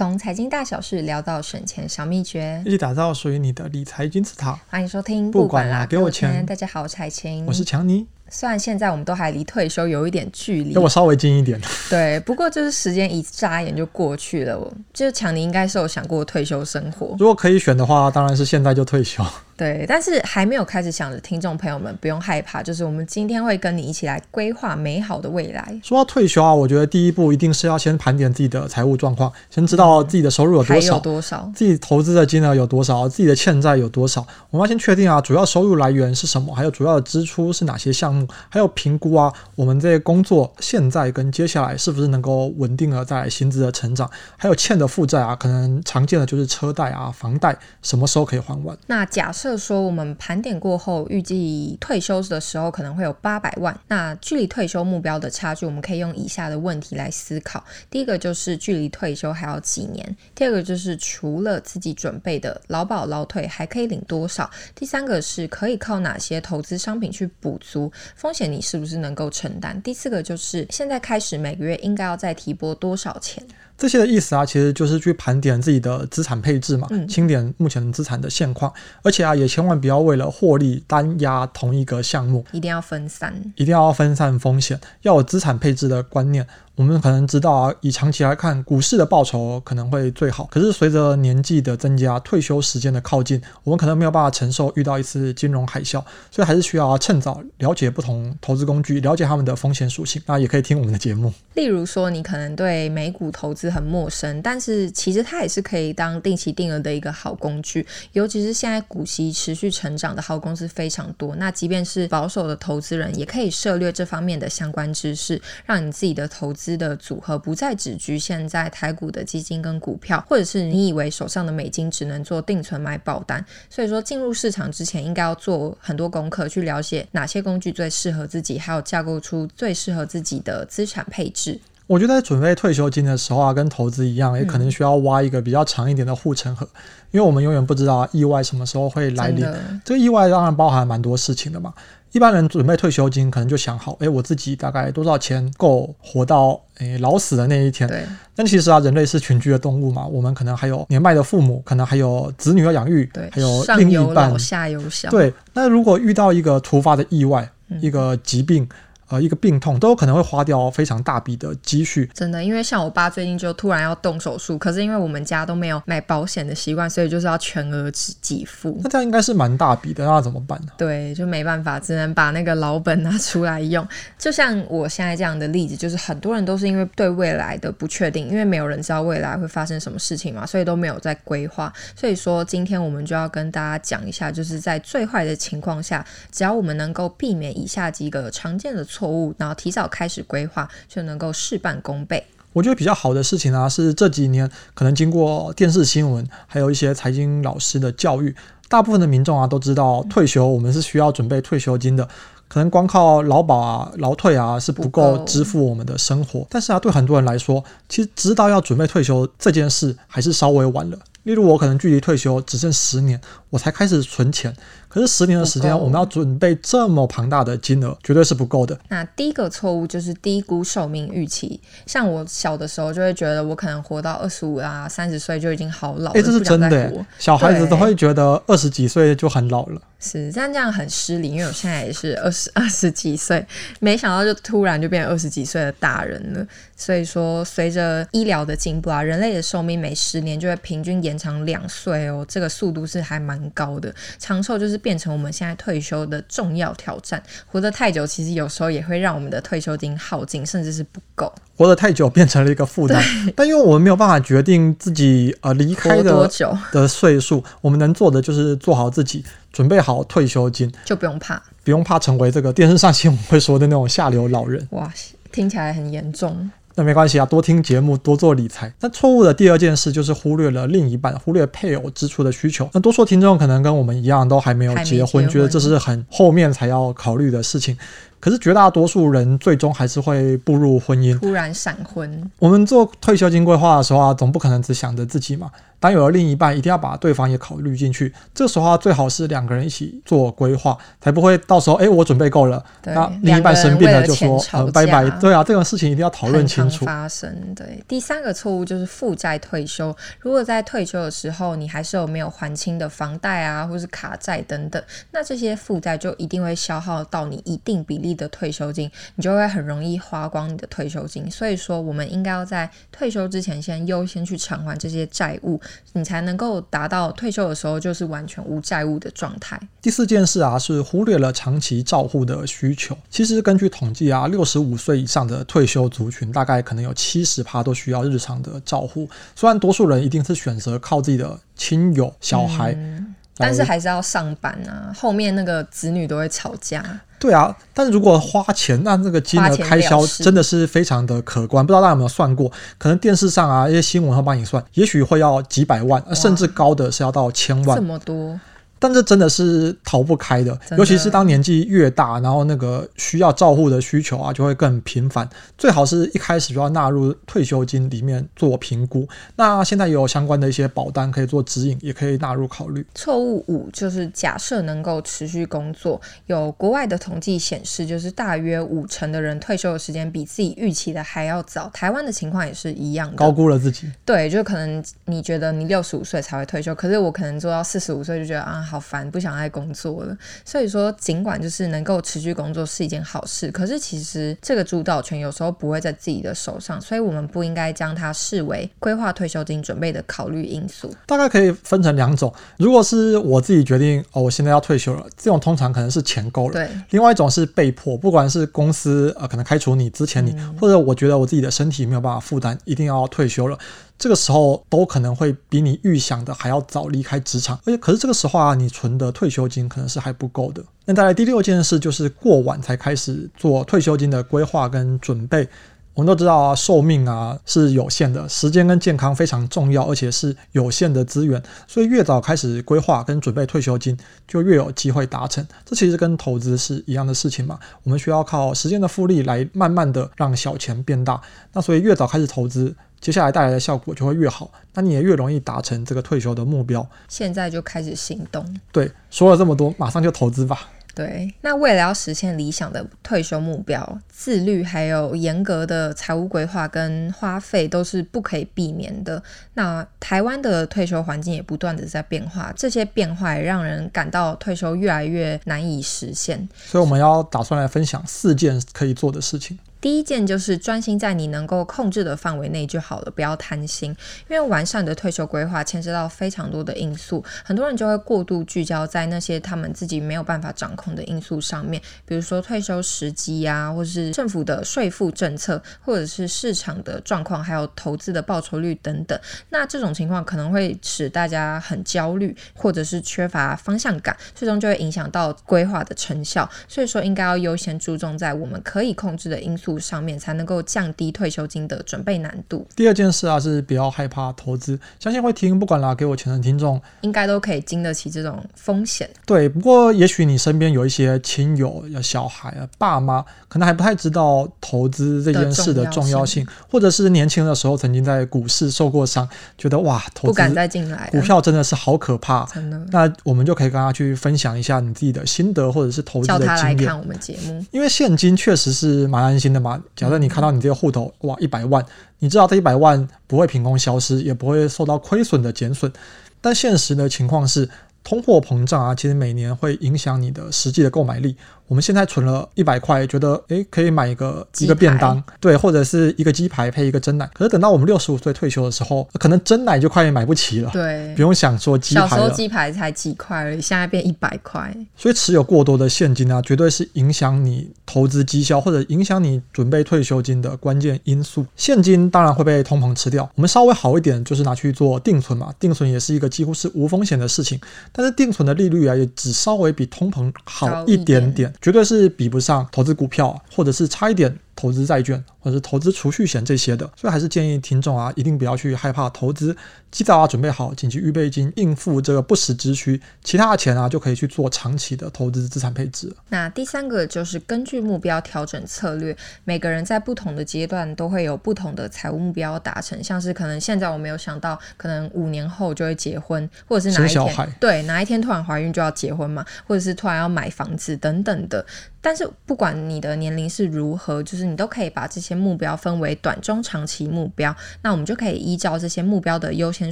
从财经大小事聊到省钱小秘诀，一起打造属于你的理财金字塔。欢迎收听，不管啦，给我钱。大家好，我是海晴，我是强尼。虽然现在我们都还离退休有一点距离，那我稍微近一点。对，不过就是时间一眨眼就过去了。就是强尼应该是有想过退休生活，如果可以选的话，当然是现在就退休。对，但是还没有开始想的听众朋友们不用害怕，就是我们今天会跟你一起来规划美好的未来。说到退休啊，我觉得第一步一定是要先盘点自己的财务状况，先知道自己的收入有多少，有多少，自己投资的金额有多少，自己的欠债有多少。我们要先确定啊，主要收入来源是什么，还有主要的支出是哪些项目，还有评估啊，我们这些工作现在跟接下来是不是能够稳定的带来薪资的成长，还有欠的负债啊，可能常见的就是车贷啊、房贷，什么时候可以还完？那假设说我们盘。点过后，预计退休的时候可能会有八百万。那距离退休目标的差距，我们可以用以下的问题来思考：第一个就是距离退休还要几年；第二个就是除了自己准备的劳保劳退还可以领多少；第三个是可以靠哪些投资商品去补足风险，你是不是能够承担？第四个就是现在开始每个月应该要再提拨多少钱？这些的意思啊，其实就是去盘点自己的资产配置嘛，嗯、清点目前资产的现况，而且啊，也千万不要为了获利单压同一个项目，一定要分散，一定要分散风险，要有资产配置的观念。我们可能知道啊，以长期来看，股市的报酬可能会最好。可是随着年纪的增加，退休时间的靠近，我们可能没有办法承受遇到一次金融海啸，所以还是需要趁早了解不同投资工具，了解他们的风险属性。那也可以听我们的节目。例如说，你可能对美股投资很陌生，但是其实它也是可以当定期定额的一个好工具。尤其是现在股息持续成长的好公司非常多，那即便是保守的投资人，也可以涉猎这方面的相关知识，让你自己的投资。的组合不再只局限在台股的基金跟股票，或者是你以为手上的美金只能做定存买保单。所以说，进入市场之前应该要做很多功课，去了解哪些工具最适合自己，还有架构出最适合自己的资产配置。我觉得在准备退休金的时候啊，跟投资一样，也可能需要挖一个比较长一点的护城河，因为我们永远不知道意外什么时候会来临。这个意外当然包含蛮多事情的嘛。一般人准备退休金，可能就想好，哎，我自己大概多少钱够活到诶老死的那一天。对。但其实啊，人类是群居的动物嘛，我们可能还有年迈的父母，可能还有子女要养育，对，还有另一半，上有老下有小。对。那如果遇到一个突发的意外，嗯、一个疾病。呃，一个病痛都有可能会花掉非常大笔的积蓄，真的，因为像我爸最近就突然要动手术，可是因为我们家都没有买保险的习惯，所以就是要全额给付。那这样应该是蛮大笔的，那怎么办呢？对，就没办法，只能把那个老本拿出来用。就像我现在这样的例子，就是很多人都是因为对未来的不确定，因为没有人知道未来会发生什么事情嘛，所以都没有在规划。所以说，今天我们就要跟大家讲一下，就是在最坏的情况下，只要我们能够避免以下几个常见的错错误，然后提早开始规划，就能够事半功倍。我觉得比较好的事情啊，是这几年可能经过电视新闻，还有一些财经老师的教育，大部分的民众啊都知道，退休我们是需要准备退休金的。可能光靠劳保啊、劳退啊是不够支付我们的生活。但是啊，对很多人来说，其实知道要准备退休这件事，还是稍微晚了。例如我可能距离退休只剩十年，我才开始存钱。可是十年的时间，我们要准备这么庞大的金额，绝对是不够的。那第一个错误就是低估寿命预期。像我小的时候就会觉得，我可能活到二十五啊、三十岁就已经好老了。哎、欸，这是真的。小孩子都会觉得二十几岁就很老了。是，但这样很失礼，因为我现在也是二十 二十几岁，没想到就突然就变成二十几岁的大人了。所以说，随着医疗的进步啊，人类的寿命每十年就会平均延长两岁哦，这个速度是还蛮高的。长寿就是变成我们现在退休的重要挑战。活得太久，其实有时候也会让我们的退休金耗尽，甚至是不够。活得太久变成了一个负担，但因为我们没有办法决定自己呃离开的多久的岁数，我们能做的就是做好自己，准备好退休金，就不用怕，不用怕成为这个电视上新闻会说的那种下流老人。哇，听起来很严重。那没关系啊，多听节目，多做理财。那错误的第二件事就是忽略了另一半，忽略配偶支出的需求。那多数听众可能跟我们一样，都还没有结婚，结婚觉得这是很后面才要考虑的事情。可是绝大多数人最终还是会步入婚姻，突然闪婚。我们做退休金规划的时候啊，总不可能只想着自己嘛。当有了另一半，一定要把对方也考虑进去。这时候啊，最好是两个人一起做规划，才不会到时候哎，我准备够了，那另一半生病了就说呃拜拜。对啊，这种事情一定要讨论清楚。发生对。第三个错误就是负债退休。如果在退休的时候你还是有没有还清的房贷啊，或是卡债等等，那这些负债就一定会消耗到你一定比例的退休金，你就会很容易花光你的退休金。所以说，我们应该要在退休之前先优先去偿还这些债务。你才能够达到退休的时候就是完全无债务的状态。第四件事啊，是忽略了长期照护的需求。其实根据统计啊，六十五岁以上的退休族群，大概可能有七十趴都需要日常的照护。虽然多数人一定是选择靠自己的亲友、小孩。嗯但是还是要上班啊，后面那个子女都会吵架。对啊，但是如果花钱，那这个金额开销真的是非常的可观。不知道大家有没有算过？可能电视上啊一些新闻会帮你算，也许会要几百万，甚至高的是要到千万。这么多。但这真的是逃不开的，尤其是当年纪越大，然后那个需要照护的需求啊，就会更频繁。最好是一开始就要纳入退休金里面做评估。那现在也有相关的一些保单可以做指引，也可以纳入考虑。错误五就是假设能够持续工作，有国外的统计显示，就是大约五成的人退休的时间比自己预期的还要早。台湾的情况也是一样的，高估了自己。对，就可能你觉得你六十五岁才会退休，可是我可能做到四十五岁就觉得啊。好烦，不想再工作了。所以说，尽管就是能够持续工作是一件好事，可是其实这个主导权有时候不会在自己的手上，所以我们不应该将它视为规划退休金准备的考虑因素。大概可以分成两种，如果是我自己决定哦，我现在要退休了，这种通常可能是钱够了。对。另外一种是被迫，不管是公司呃可能开除你之前你，嗯、或者我觉得我自己的身体没有办法负担，一定要退休了。这个时候都可能会比你预想的还要早离开职场，而且可是这个时候啊，你存的退休金可能是还不够的。那再来第六件事就是过晚才开始做退休金的规划跟准备。我们都知道啊，寿命啊是有限的，时间跟健康非常重要，而且是有限的资源，所以越早开始规划跟准备退休金，就越有机会达成。这其实跟投资是一样的事情嘛，我们需要靠时间的复利来慢慢的让小钱变大。那所以越早开始投资。接下来带来的效果就会越好，那你也越容易达成这个退休的目标。现在就开始行动。对，说了这么多，马上就投资吧。对，那为了要实现理想的退休目标，自律还有严格的财务规划跟花费都是不可以避免的。那台湾的退休环境也不断的在变化，这些变化也让人感到退休越来越难以实现。所以我们要打算来分享四件可以做的事情。第一件就是专心在你能够控制的范围内就好了，不要贪心。因为完善的退休规划牵涉到非常多的因素，很多人就会过度聚焦在那些他们自己没有办法掌控的因素上面，比如说退休时机呀，或是政府的税负政策，或者是市场的状况，还有投资的报酬率等等。那这种情况可能会使大家很焦虑，或者是缺乏方向感，最终就会影响到规划的成效。所以说，应该要优先注重在我们可以控制的因素上面才能够降低退休金的准备难度。第二件事啊，是不要害怕投资。相信会听，不管啦，给我钱的听众，应该都可以经得起这种风险。对，不过也许你身边有一些亲友、有小孩啊、爸妈，可能还不太知道投资这件事的重要性，或者是年轻的时候曾经在股市受过伤，觉得哇，投资不敢再进来，股票真的是好可怕。真的，那我们就可以跟他去分享一下你自己的心得，或者是投资的经验。叫他来看我们节目，因为现金确实是蛮安心的。假设你看到你这个户头，哇，一百万，你知道这一百万不会凭空消失，也不会受到亏损的减损，但现实的情况是，通货膨胀啊，其实每年会影响你的实际的购买力。我们现在存了一百块，觉得诶可以买一个一个便当，对，或者是一个鸡排配一个蒸奶。可是等到我们六十五岁退休的时候，可能蒸奶就快买不起了。对，不用想说鸡排了。小时候鸡排才几块而已，现在变一百块。所以持有过多的现金啊，绝对是影响你投资绩效或者影响你准备退休金的关键因素。现金当然会被通膨吃掉，我们稍微好一点就是拿去做定存嘛，定存也是一个几乎是无风险的事情。但是定存的利率啊，也只稍微比通膨好一点点。绝对是比不上投资股票，或者是差一点投资债券或者是投资储蓄险这些的，所以还是建议听众啊，一定不要去害怕投资，及早啊准备好紧急预备金，应付这个不时之需，其他的钱啊就可以去做长期的投资资产配置。那第三个就是根据目标调整策略，每个人在不同的阶段都会有不同的财务目标达成，像是可能现在我没有想到，可能五年后就会结婚，或者是哪一天对哪一天突然怀孕就要结婚嘛，或者是突然要买房子等等的。但是不管你的年龄是如何，就是你都可以把这些目标分为短、中、长期目标。那我们就可以依照这些目标的优先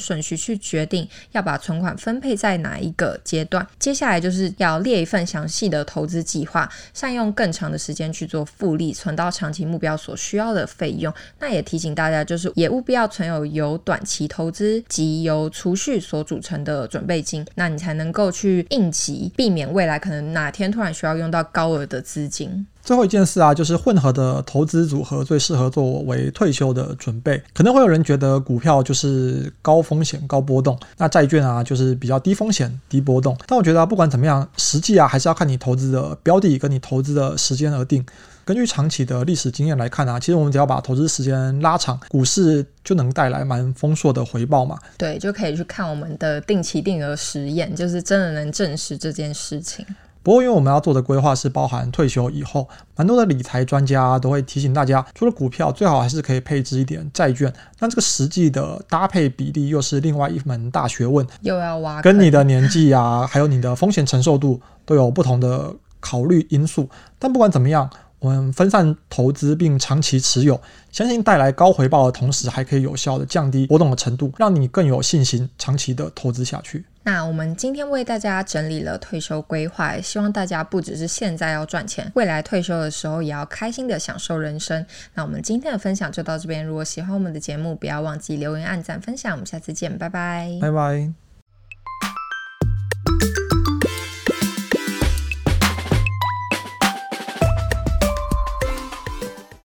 顺序去决定要把存款分配在哪一个阶段。接下来就是要列一份详细的投资计划，善用更长的时间去做复利，存到长期目标所需要的费用。那也提醒大家，就是也务必要存有由短期投资及由储蓄所组成的准备金，那你才能够去应急，避免未来可能哪天突然需要用到高额的。资金。最后一件事啊，就是混合的投资组合最适合作为退休的准备。可能会有人觉得股票就是高风险高波动，那债券啊就是比较低风险低波动。但我觉得，不管怎么样，实际啊还是要看你投资的标的跟你投资的时间而定。根据长期的历史经验来看啊，其实我们只要把投资时间拉长，股市就能带来蛮丰硕的回报嘛。对，就可以去看我们的定期定额实验，就是真的能证实这件事情。不过，因为我们要做的规划是包含退休以后，蛮多的理财专家都会提醒大家，除了股票，最好还是可以配置一点债券。但这个实际的搭配比例又是另外一门大学问，又要挖，跟你的年纪啊，还有你的风险承受度都有不同的考虑因素。但不管怎么样，我们分散投资并长期持有，相信带来高回报的同时，还可以有效的降低波动的程度，让你更有信心长期的投资下去。那我们今天为大家整理了退休规划，希望大家不只是现在要赚钱，未来退休的时候也要开心的享受人生。那我们今天的分享就到这边，如果喜欢我们的节目，不要忘记留言、按赞、分享。我们下次见，拜拜，拜拜。